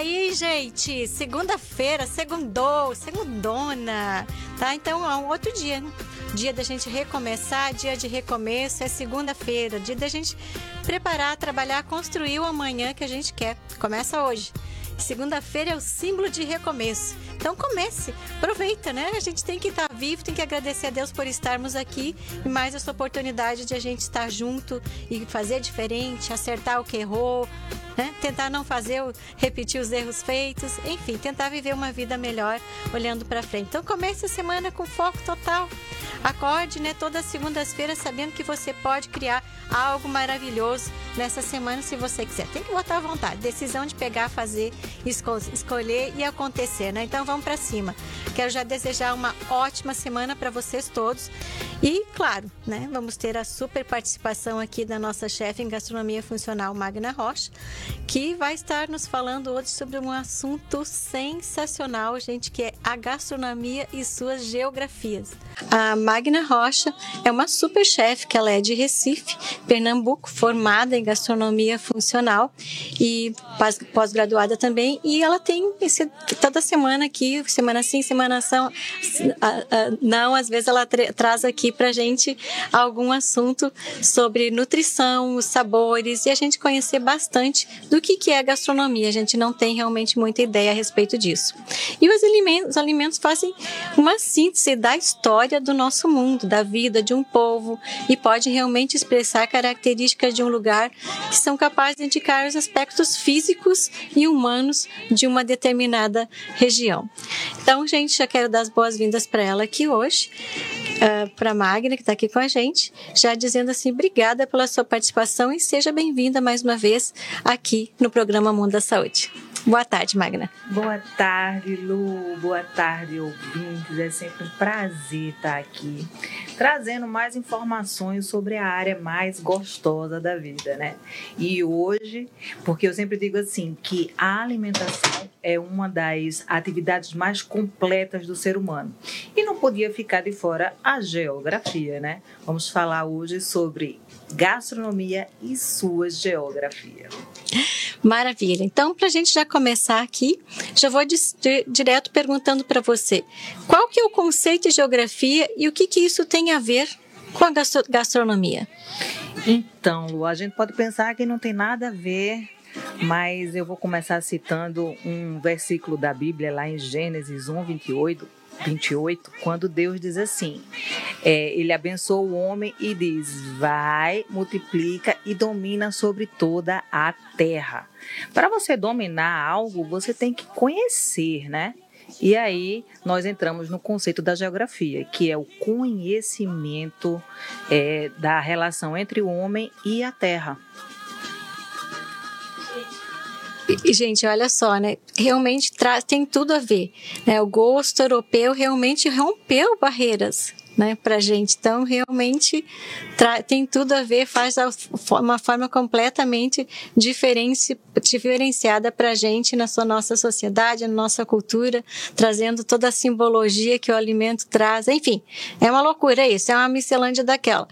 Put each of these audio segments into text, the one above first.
aí, gente, segunda-feira, segundou, segundona, tá? Então é um outro dia, né? Dia da gente recomeçar, dia de recomeço, é segunda-feira, dia da gente preparar, trabalhar, construir o amanhã que a gente quer. Começa hoje. Segunda-feira é o símbolo de recomeço. Então comece, aproveita, né? A gente tem que estar vivo, tem que agradecer a Deus por estarmos aqui e mais essa oportunidade de a gente estar junto e fazer diferente, acertar o que errou, né? Tentar não fazer, repetir os erros feitos, enfim, tentar viver uma vida melhor olhando para frente. Então comece a semana com foco total. Acorde, né, todas as segundas-feiras sabendo que você pode criar algo maravilhoso nessa semana se você quiser. Tem que botar à vontade, decisão de pegar, fazer, esco escolher e acontecer, né? Então vamos para cima. Quero já desejar uma ótima semana para vocês todos. E, claro, né, vamos ter a super participação aqui da nossa chefe em gastronomia funcional, Magna Rocha, que vai estar nos falando hoje sobre um assunto sensacional, gente, que é a gastronomia e suas geografias. A Magna Rocha é uma super chefe que ela é de Recife, Pernambuco, formada em gastronomia funcional e pós-graduada também. E ela tem esse, toda semana aqui, semana sim, semana são, não, às vezes ela tra traz aqui pra gente algum assunto sobre nutrição, sabores e a gente conhecer bastante do que, que é gastronomia. A gente não tem realmente muita ideia a respeito disso. E os alimentos, os alimentos fazem uma síntese da história do nosso mundo, da vida de um povo e pode realmente expressar características de um lugar que são capazes de indicar os aspectos físicos e humanos de uma determinada região. Então, gente, já quero dar as boas-vindas para ela aqui hoje, uh, ah, para a Magna, que está aqui com a gente, já dizendo assim, obrigada pela sua participação e seja bem-vinda mais uma vez aqui no programa Mundo da Saúde. Boa tarde, Magna. Boa tarde, Lu. Boa tarde, ouvintes. É sempre um prazer estar aqui trazendo mais informações sobre a área mais gostosa da vida, né? E hoje, porque eu sempre digo assim, que a alimentação é uma das atividades mais completas do ser humano. E não podia ficar de fora a geografia, né? Vamos falar hoje sobre gastronomia e sua geografia. Maravilha. Então, para a gente já começar aqui, já vou di direto perguntando para você: qual que é o conceito de geografia e o que, que isso tem a ver com a gastro gastronomia? Então, Lu, a gente pode pensar que não tem nada a ver, mas eu vou começar citando um versículo da Bíblia lá em Gênesis 1, 28 28, quando Deus diz assim: é, Ele abençoa o homem e diz: Vai, multiplica e domina sobre toda a terra. Para você dominar algo, você tem que conhecer, né? E aí nós entramos no conceito da geografia, que é o conhecimento é, da relação entre o homem e a terra. E, gente, olha só, né? Realmente tem tudo a ver. Né? O gosto europeu realmente rompeu barreiras né, para gente. Então, realmente tem tudo a ver, faz uma forma completamente diferente, diferenciada para gente na sua, nossa sociedade, na nossa cultura, trazendo toda a simbologia que o alimento traz. Enfim, é uma loucura isso, é uma miscelânea daquela.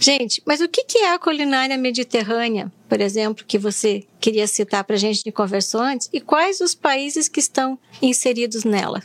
Gente, mas o que, que é a culinária mediterrânea? por exemplo, que você queria citar para a gente de conversou antes, e quais os países que estão inseridos nela?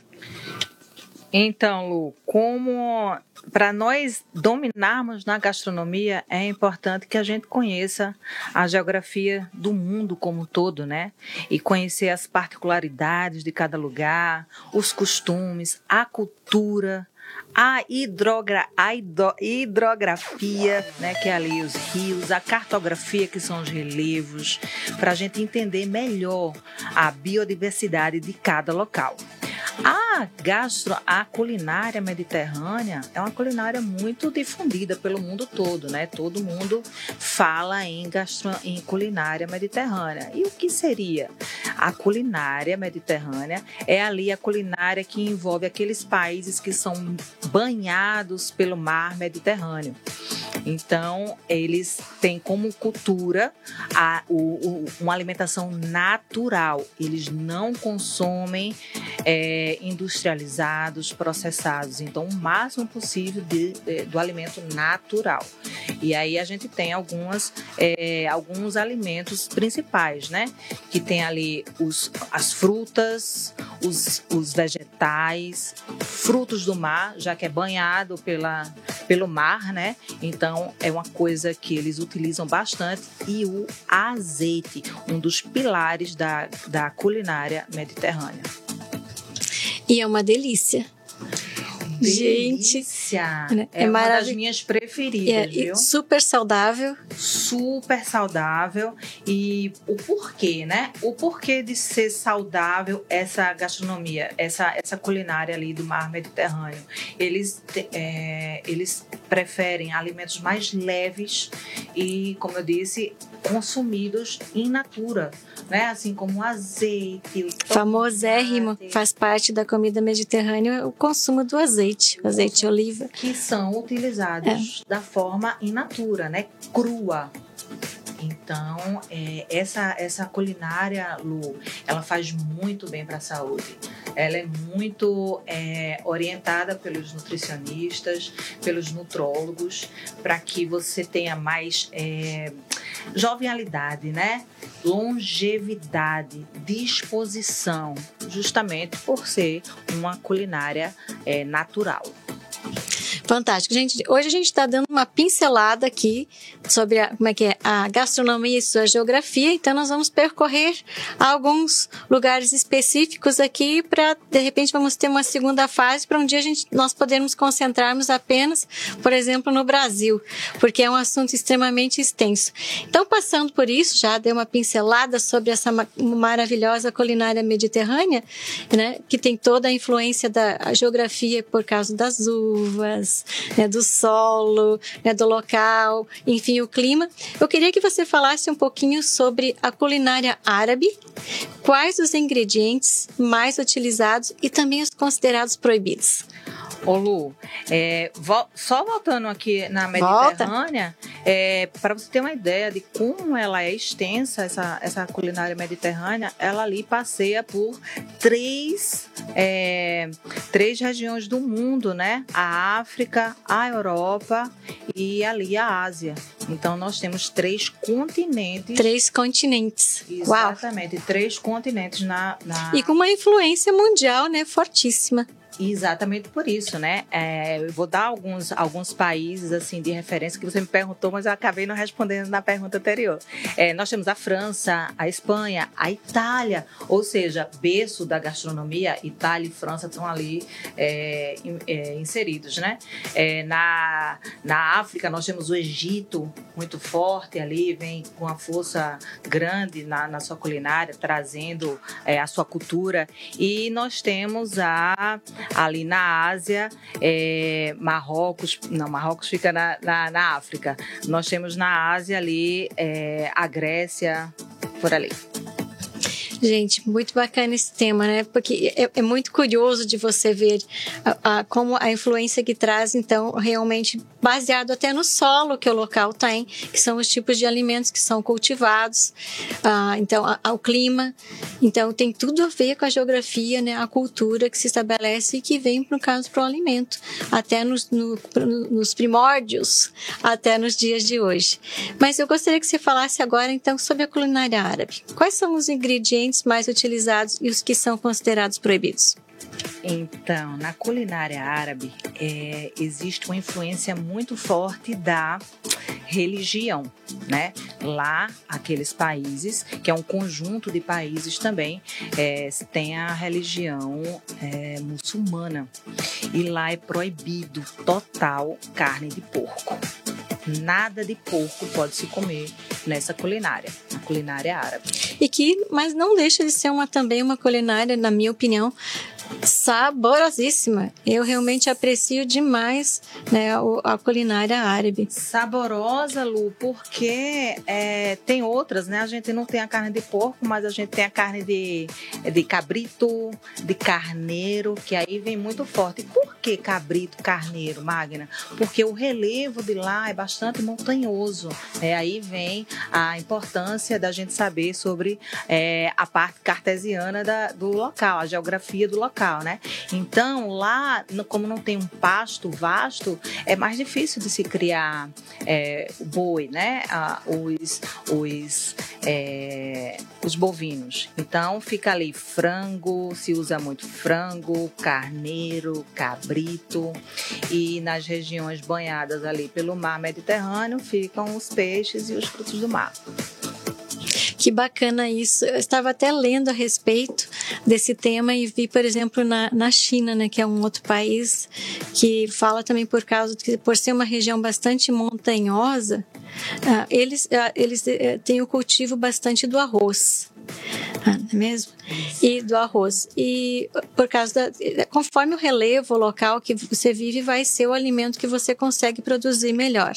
Então, Lu, como para nós dominarmos na gastronomia, é importante que a gente conheça a geografia do mundo como um todo, né? E conhecer as particularidades de cada lugar, os costumes, a cultura, a, hidrogra, a hidro, hidrografia, né, que é ali os rios, a cartografia, que são os relevos, para a gente entender melhor a biodiversidade de cada local. A gastro, a culinária mediterrânea é uma culinária muito difundida pelo mundo todo, né? Todo mundo fala em gastro, em culinária mediterrânea. E o que seria a culinária mediterrânea? É ali a culinária que envolve aqueles países que são banhados pelo mar Mediterrâneo. Então, eles têm como cultura a, o, o, uma alimentação natural. Eles não consomem é, industrializados, processados. Então, o máximo possível de, de, do alimento natural. E aí a gente tem algumas, é, alguns alimentos principais, né? Que tem ali os, as frutas, os, os vegetais, frutos do mar, já que é banhado pela, pelo mar, né? Então é uma coisa que eles utilizam bastante. E o azeite, um dos pilares da, da culinária mediterrânea. E é uma delícia. Delícia. Gente, é, é uma das minhas preferidas, é, viu? Super saudável. Super saudável. E o porquê, né? O porquê de ser saudável essa gastronomia, essa, essa culinária ali do mar Mediterrâneo. Eles, é, eles preferem alimentos mais leves e, como eu disse, consumidos in natura né? Assim como o azeite. O Famosérrimo, faz parte da comida mediterrânea o consumo do azeite, azeite de oliva. Que são utilizados é. Da forma in natura, né? Crua. Então, é, essa, essa culinária, Lu, ela faz muito bem para a saúde. Ela é muito é, orientada pelos nutricionistas, pelos nutrólogos, para que você tenha mais é, jovialidade, né? longevidade, disposição, justamente por ser uma culinária é, natural. Fantástico. Gente, hoje a gente está dando uma pincelada aqui sobre a, como é que é, a gastronomia e sua geografia, então nós vamos percorrer alguns lugares específicos aqui para, de repente, vamos ter uma segunda fase para um dia a gente, nós podermos concentrarmos apenas, por exemplo, no Brasil, porque é um assunto extremamente extenso. Então, passando por isso, já dei uma pincelada sobre essa maravilhosa culinária mediterrânea, né, que tem toda a influência da geografia por causa das uvas, né, do solo, né, do local, enfim, o clima. Eu queria que você falasse um pouquinho sobre a culinária árabe, quais os ingredientes mais utilizados e também os considerados proibidos. Ô Lu, é, vo só voltando aqui na Mediterrânea, é, para você ter uma ideia de como ela é extensa, essa, essa culinária mediterrânea, ela ali passeia por três, é, três regiões do mundo, né? A África, a Europa e ali a Ásia. Então nós temos três continentes. Três continentes. Exatamente, Uau. três continentes na, na. E com uma influência mundial, né? Fortíssima. Exatamente por isso, né? É, eu vou dar alguns, alguns países assim de referência que você me perguntou, mas eu acabei não respondendo na pergunta anterior. É, nós temos a França, a Espanha, a Itália, ou seja, berço da gastronomia, Itália e França estão ali é, é, inseridos, né? É, na, na África nós temos o Egito muito forte ali, vem com uma força grande na, na sua culinária, trazendo é, a sua cultura. E nós temos a ali na Ásia, é, Marrocos, não, Marrocos fica na, na, na, África. Nós temos na Ásia ali é, a Grécia, por ali. Gente, muito bacana esse tema, né? Porque é, é muito curioso de você ver a, a, como a influência que traz, então, realmente baseado até no solo que o local tem, que são os tipos de alimentos que são cultivados, ah, então, ao clima. Então, tem tudo a ver com a geografia, né? A cultura que se estabelece e que vem, no caso, para o alimento, até nos, no, nos primórdios, até nos dias de hoje. Mas eu gostaria que você falasse agora, então, sobre a culinária árabe. Quais são os ingredientes ingredientes mais utilizados e os que são considerados proibidos? Então, na culinária árabe, é, existe uma influência muito forte da religião, né? Lá, aqueles países, que é um conjunto de países também, é, tem a religião é, muçulmana. E lá é proibido total carne de porco. Nada de porco pode se comer nessa culinária, na culinária árabe. E que, mas não deixa de ser uma também uma culinária, na minha opinião, saborosíssima. Eu realmente aprecio demais né, a, culinária árabe. Saborosa, Lu, porque é, tem outras, né? A gente não tem a carne de porco, mas a gente tem a carne de, de cabrito, de carneiro, que aí vem muito forte. Por que cabrito, carneiro, Magna? Porque o relevo de lá é bastante montanhoso. É, aí vem a importância da gente saber sobre é, a parte cartesiana da, do local, a geografia do local local, né? Então, lá, como não tem um pasto vasto, é mais difícil de se criar é, boi, né? Ah, os, os, é, os bovinos. Então, fica ali frango, se usa muito frango, carneiro, cabrito. E nas regiões banhadas ali pelo mar Mediterrâneo ficam os peixes e os frutos do mar. Que bacana isso. Eu estava até lendo a respeito desse tema e vi, por exemplo, na, na China, né, que é um outro país que fala também por causa de por ser uma região bastante montanhosa, uh, eles, uh, eles uh, têm o cultivo bastante do arroz. Ah, é mesmo? E do arroz. E por causa da. Conforme o relevo local que você vive, vai ser o alimento que você consegue produzir melhor.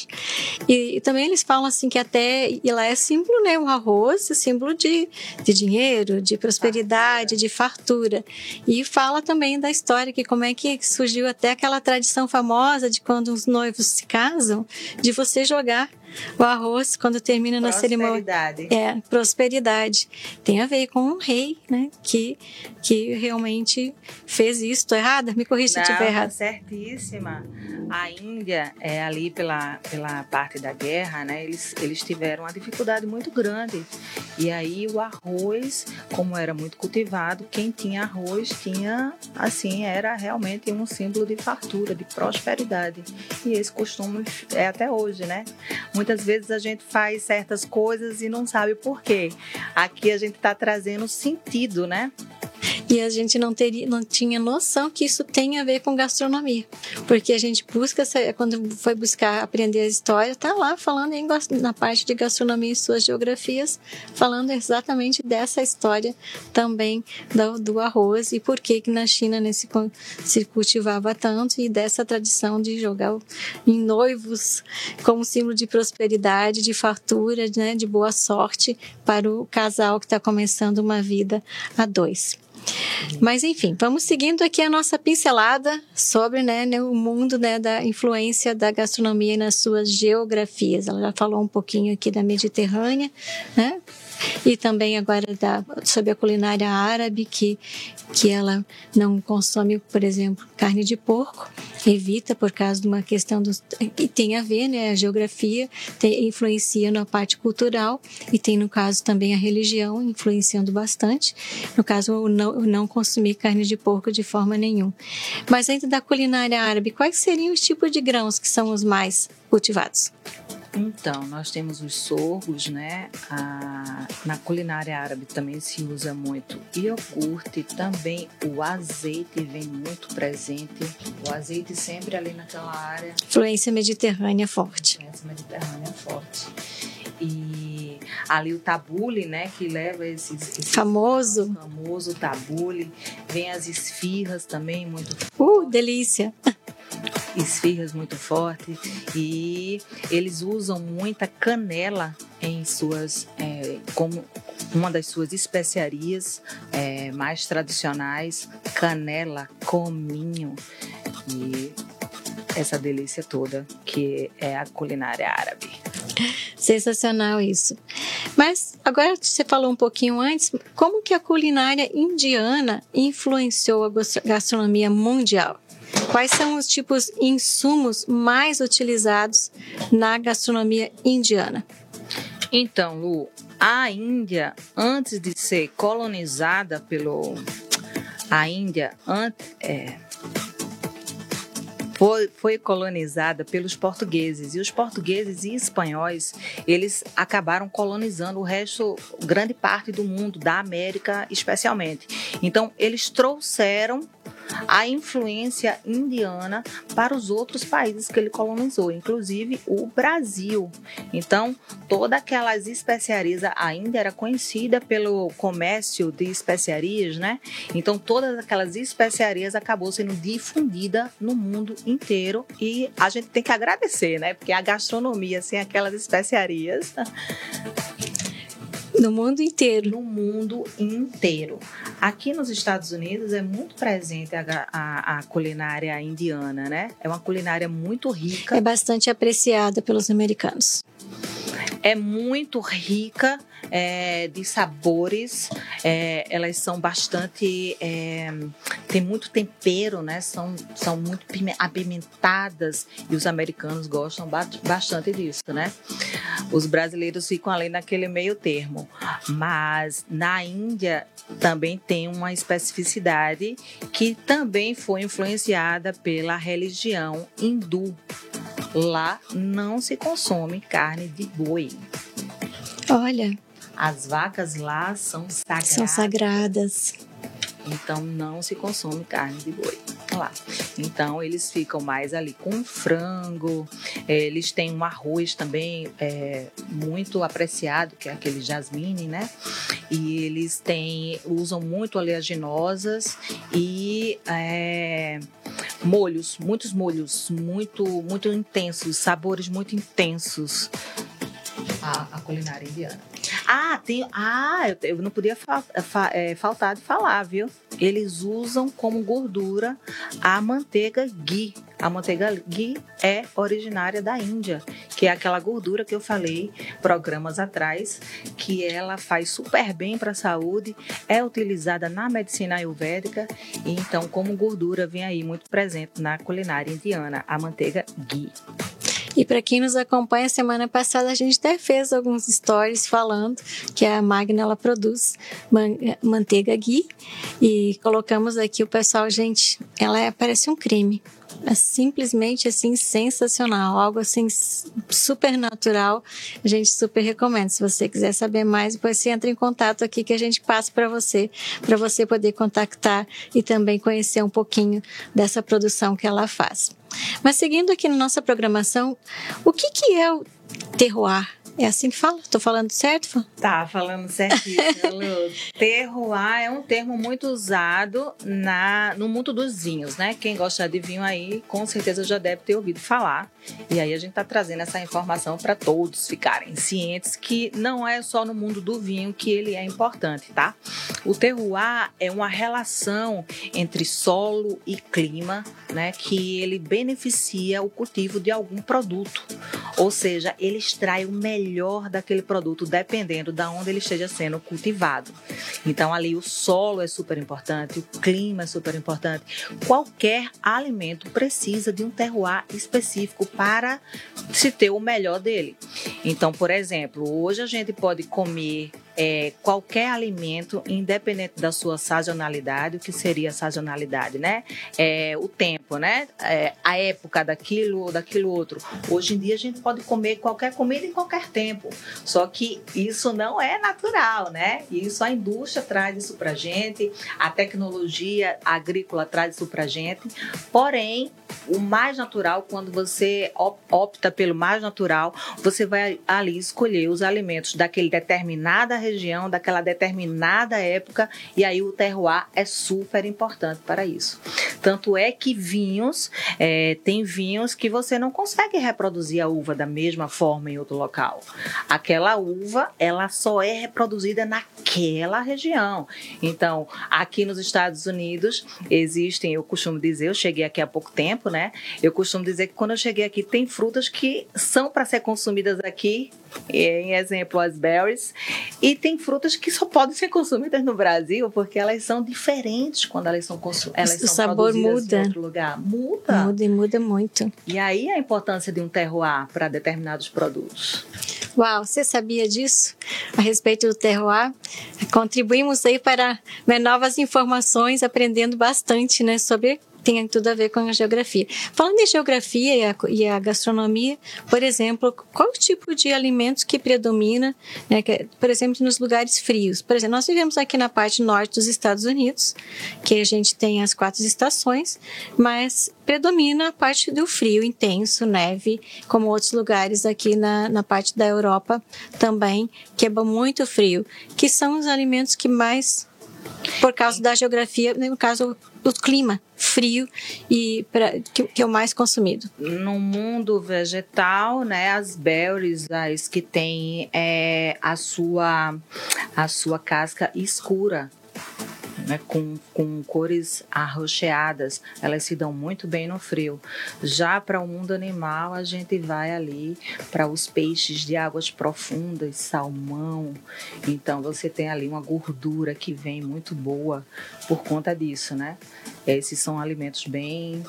E, e também eles falam assim que até. E lá é símbolo, né? O arroz é símbolo de, de dinheiro, de prosperidade, de fartura. E fala também da história, que como é que surgiu até aquela tradição famosa de quando os noivos se casam, de você jogar o arroz, quando termina na cerimônia. É, prosperidade. Tem a ver com um rei, né? Que, que realmente fez isso. Estou errada? Me corrija se estiver errada. Certíssima. A Índia, é, ali pela, pela parte da guerra, né? Eles, eles tiveram uma dificuldade muito grande. E aí o arroz, como era muito cultivado, quem tinha arroz tinha, assim, era realmente um símbolo de fartura, de prosperidade. E esse costume é até hoje, né? Muitas vezes a gente faz certas coisas e não sabe por quê. Aqui a gente está trazendo sentido, né? E a gente não, teria, não tinha noção que isso tem a ver com gastronomia. Porque a gente busca, quando foi buscar aprender a história, tá lá falando em, na parte de gastronomia e suas geografias, falando exatamente dessa história também do, do arroz e por que que na China nesse, se cultivava tanto e dessa tradição de jogar em noivos como símbolo de prosperidade, de fartura, né, de boa sorte para o casal que está começando uma vida a dois. Mas enfim, vamos seguindo aqui a nossa pincelada sobre né, né, o mundo né, da influência da gastronomia nas suas geografias. Ela já falou um pouquinho aqui da Mediterrânea, né? E também agora da, sobre a culinária árabe, que, que ela não consome, por exemplo, carne de porco, evita por causa de uma questão do, que tem a ver, né, a geografia tem, influencia na parte cultural e tem no caso também a religião influenciando bastante. No caso, o não, o não consumir carne de porco de forma nenhuma. Mas dentro da culinária árabe, quais seriam os tipos de grãos que são os mais cultivados? Então, nós temos os sorgos, né? A, na culinária árabe também se usa muito iogurte, também o azeite vem muito presente. O azeite sempre ali naquela área. Influência mediterrânea forte. Influência mediterrânea forte. E ali o tabule, né, que leva esses, esses famoso famoso tabule, vem as esfirras também muito. Uh, delícia esfirras muito fortes e eles usam muita canela em suas é, como uma das suas especiarias é, mais tradicionais canela cominho. E essa delícia toda que é a culinária árabe. Sensacional isso. Mas agora você falou um pouquinho antes como que a culinária indiana influenciou a gastronomia mundial Quais são os tipos de insumos mais utilizados na gastronomia indiana? Então, Lu, a Índia, antes de ser colonizada pelo. A Índia. É, foi, foi, colonizada pelos portugueses e os portugueses e espanhóis eles acabaram colonizando o resto grande parte do mundo da América especialmente então eles trouxeram a influência indiana para os outros países que ele colonizou, inclusive o Brasil. Então, todas aquelas especiarias, a Índia era conhecida pelo comércio de especiarias, né? Então, todas aquelas especiarias acabou sendo difundida no mundo inteiro e a gente tem que agradecer, né? Porque a gastronomia sem aquelas especiarias no mundo inteiro. No mundo inteiro. Aqui nos Estados Unidos é muito presente a, a, a, culinária indiana, né? É uma culinária muito rica. É bastante apreciada pelos americanos. é muito rica é, de sabores, é, elas são bastante. É, tem muito tempero, né? São, são muito apimentadas e os americanos gostam bastante disso, né? Os brasileiros ficam ali naquele meio termo. Mas na Índia também tem uma especificidade que também foi influenciada pela religião hindu. Lá não se consome carne de boi. Olha. As vacas lá são sagradas. São sagradas. Então não se consome carne de boi lá. Então eles ficam mais ali com frango. É, eles têm um arroz também é, muito apreciado, que é aquele jasmine, né? E eles têm usam muito oleaginosas e é, molhos, muitos molhos, muito muito intensos, sabores muito intensos. A, a culinária indiana. Ah, tem. Ah, eu, eu não podia fa, fa, é, faltar de falar, viu? Eles usam como gordura a manteiga ghee. A manteiga ghee é originária da Índia, que é aquela gordura que eu falei programas atrás, que ela faz super bem para a saúde, é utilizada na medicina ayurvédica e então como gordura vem aí muito presente na culinária indiana, a manteiga ghee. E para quem nos acompanha, semana passada a gente até fez alguns stories falando que a Magna ela produz manteiga ghee e colocamos aqui o pessoal, gente, ela é, parece um crime. É simplesmente assim sensacional, algo assim super natural. A gente super recomenda. Se você quiser saber mais, depois você entra em contato aqui que a gente passa para você, para você poder contactar e também conhecer um pouquinho dessa produção que ela faz. Mas seguindo aqui na nossa programação, o que, que é o terroir? É assim que fala? Estou falando certo? Tá, falando certíssimo, Lu. Terroir é um termo muito usado na, no mundo dos vinhos, né? Quem gosta de vinho aí, com certeza já deve ter ouvido falar. E aí a gente está trazendo essa informação para todos ficarem cientes que não é só no mundo do vinho que ele é importante, tá? O terroir é uma relação entre solo e clima, né? Que ele beneficia o cultivo de algum produto. Ou seja, ele extrai o melhor melhor daquele produto, dependendo de onde ele esteja sendo cultivado. Então, ali o solo é super importante, o clima é super importante. Qualquer alimento precisa de um terroir específico para se ter o melhor dele. Então, por exemplo, hoje a gente pode comer é, qualquer alimento, independente da sua sazonalidade, o que seria sazonalidade, né? É, o tempo, né? É, a época daquilo ou daquilo outro. Hoje em dia a gente pode comer qualquer comida em qualquer tempo. Só que isso não é natural, né? Isso a indústria traz isso pra gente, a tecnologia agrícola traz isso pra gente. Porém, o mais natural, quando você opta pelo mais natural, você vai ali escolher os alimentos daquele determinada região, daquela determinada época, e aí o terroir é super importante para isso. Tanto é que vinhos, é, tem vinhos que você não consegue reproduzir a uva da mesma forma em outro local. Aquela uva, ela só é reproduzida naquela região. Então, aqui nos Estados Unidos, existem, eu costumo dizer, eu cheguei aqui há pouco tempo, né? Eu costumo dizer que quando eu cheguei aqui, tem frutas que são para ser consumidas aqui em exemplo as berries, e tem frutas que só podem ser consumidas no Brasil porque elas são diferentes quando elas são consumidas. O sabor muda. Em outro lugar. Muda. Muda e muda muito. E aí a importância de um terroir para determinados produtos. Uau, você sabia disso? A respeito do terroir? Contribuímos aí para né, novas informações, aprendendo bastante né, sobre tem tudo a ver com a geografia. Falando em geografia e a, e a gastronomia, por exemplo, qual tipo de alimentos que predomina, né, que, por exemplo, nos lugares frios? Por exemplo, nós vivemos aqui na parte norte dos Estados Unidos, que a gente tem as quatro estações, mas predomina a parte do frio intenso, neve, como outros lugares aqui na, na parte da Europa também, que é muito frio, que são os alimentos que mais por causa da geografia, no caso do clima frio e pra, que, que, é o mais consumido. No mundo vegetal, né, as berries, as que têm é, a sua a sua casca escura, né, com, com cores arroxeadas, elas se dão muito bem no frio. Já para o mundo animal, a gente vai ali para os peixes de águas profundas, salmão. Então você tem ali uma gordura que vem muito boa por conta disso, né? Esses são alimentos bem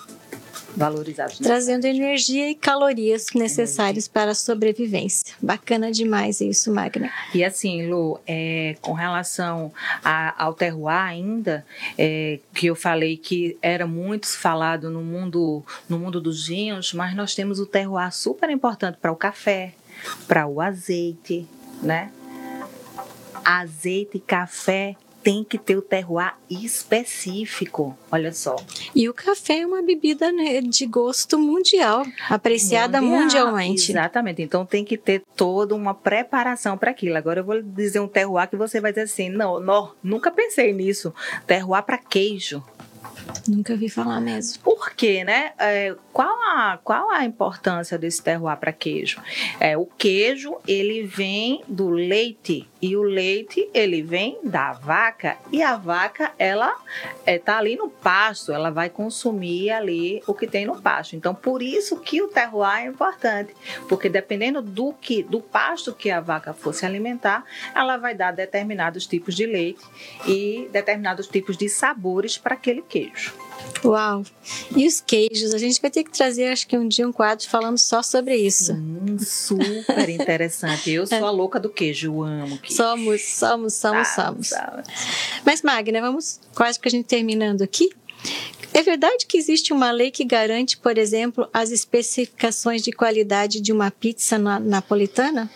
valorizados. Né? Trazendo energia e calorias necessárias energia. para a sobrevivência. Bacana demais isso, Magna. E assim, Lu, é, com relação a, ao terroir ainda, é, que eu falei que era muito falado no mundo, no mundo dos vinhos, mas nós temos o terroir super importante para o café, para o azeite, né? Azeite, café tem que ter o terroir específico, olha só. E o café é uma bebida né, de gosto mundial, apreciada mundial, mundialmente. Exatamente, então tem que ter toda uma preparação para aquilo. Agora eu vou dizer um terroir que você vai dizer assim, não, não nunca pensei nisso. Terroir para queijo. Nunca vi falar mesmo. Por quê, né? É, qual, a, qual a importância desse terroir para queijo? É, o queijo, ele vem do leite e o leite, ele vem da vaca e a vaca, ela é, tá ali no pasto, ela vai consumir ali o que tem no pasto. Então, por isso que o terroir é importante, porque dependendo do que do pasto que a vaca fosse alimentar, ela vai dar determinados tipos de leite e determinados tipos de sabores para aquele queijo. Uau! E os queijos? A gente vai ter que trazer, acho que um dia, um quadro falando só sobre isso. Hum, super interessante. Eu sou a louca do queijo, eu amo queijo. Somos, somos, somos, somos. Mas, Magna, vamos quase que a gente terminando aqui. É verdade que existe uma lei que garante, por exemplo, as especificações de qualidade de uma pizza na napolitana?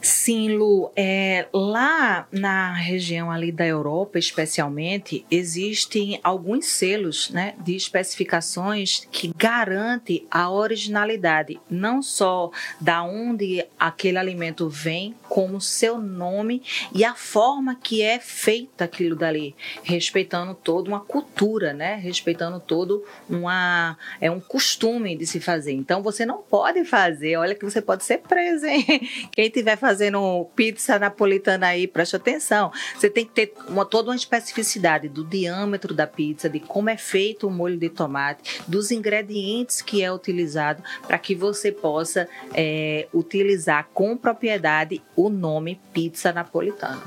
Sim, Lu. É, lá na região ali da Europa, especialmente, existem alguns selos né, de especificações que garantem a originalidade, não só da onde aquele alimento vem, como seu nome e a forma que é feita aquilo dali, respeitando toda uma cultura, né? Respeitando todo uma é um costume de se fazer. Então você não pode fazer, olha que você pode ser preso, hein? Quem tiver fazendo pizza napolitana aí, preste atenção. Você tem que ter uma, toda uma especificidade do diâmetro da pizza, de como é feito o molho de tomate, dos ingredientes que é utilizado, para que você possa é, utilizar com propriedade o nome pizza napolitana.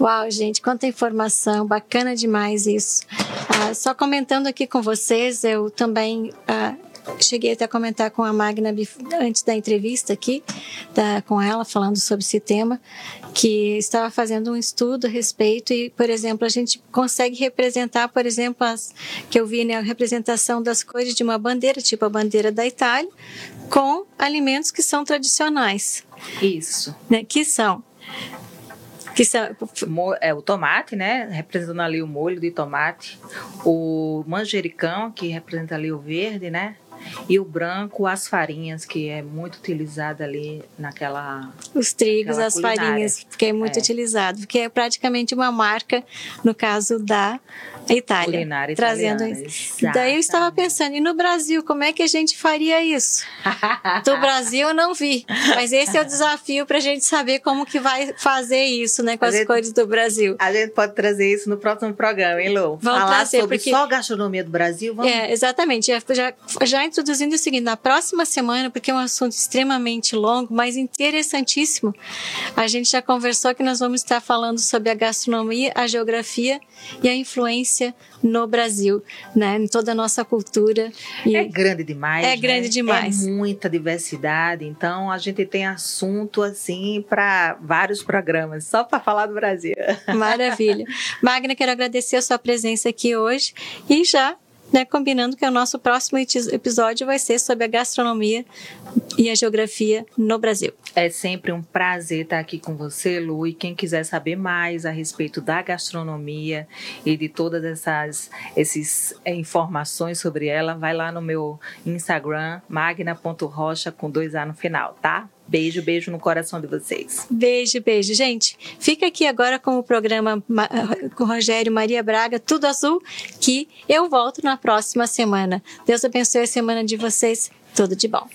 Uau, gente, quanta informação, bacana demais isso. Ah, só comentando aqui com vocês, eu também ah, cheguei até a comentar com a Magna antes da entrevista aqui, da, com ela, falando sobre esse tema, que estava fazendo um estudo a respeito e, por exemplo, a gente consegue representar, por exemplo, as, que eu vi né, a representação das cores de uma bandeira, tipo a bandeira da Itália, com alimentos que são tradicionais. Isso. Né, que são que são... É o tomate, né? Representando ali o molho de tomate. O manjericão, que representa ali o verde, né? E o branco, as farinhas, que é muito utilizado ali naquela. Os trigos, as farinhas, que é muito é. utilizado, porque é praticamente uma marca, no caso da Itália. Culinária trazendo isso. Daí eu estava pensando, e no Brasil, como é que a gente faria isso? Do Brasil eu não vi, mas esse é o desafio para a gente saber como que vai fazer isso, né, com a as gente, cores do Brasil. A gente pode trazer isso no próximo programa, hein, Lu? Vamos Falar trazer, sobre porque... só a gastronomia do Brasil? Vamos... É, exatamente. Já, já introduzindo o seguinte, na próxima semana, porque é um assunto extremamente longo, mas interessantíssimo, a gente já conversou que nós vamos estar falando sobre a gastronomia, a geografia e a influência no Brasil, né? Em toda a nossa cultura. E é grande demais. É né? grande demais. É muita diversidade. Então a gente tem assunto assim para vários programas, só para falar do Brasil. Maravilha. Magna, quero agradecer a sua presença aqui hoje e já né, combinando que o nosso próximo episódio vai ser sobre a gastronomia e a geografia no Brasil. É sempre um prazer estar aqui com você, Lu, e quem quiser saber mais a respeito da gastronomia e de todas essas esses, é, informações sobre ela, vai lá no meu Instagram, magna.rocha com dois A no final, tá? Beijo, beijo no coração de vocês. Beijo, beijo. Gente, fica aqui agora com o programa com Rogério Maria Braga, Tudo Azul, que eu volto na próxima semana. Deus abençoe a semana de vocês. Tudo de bom.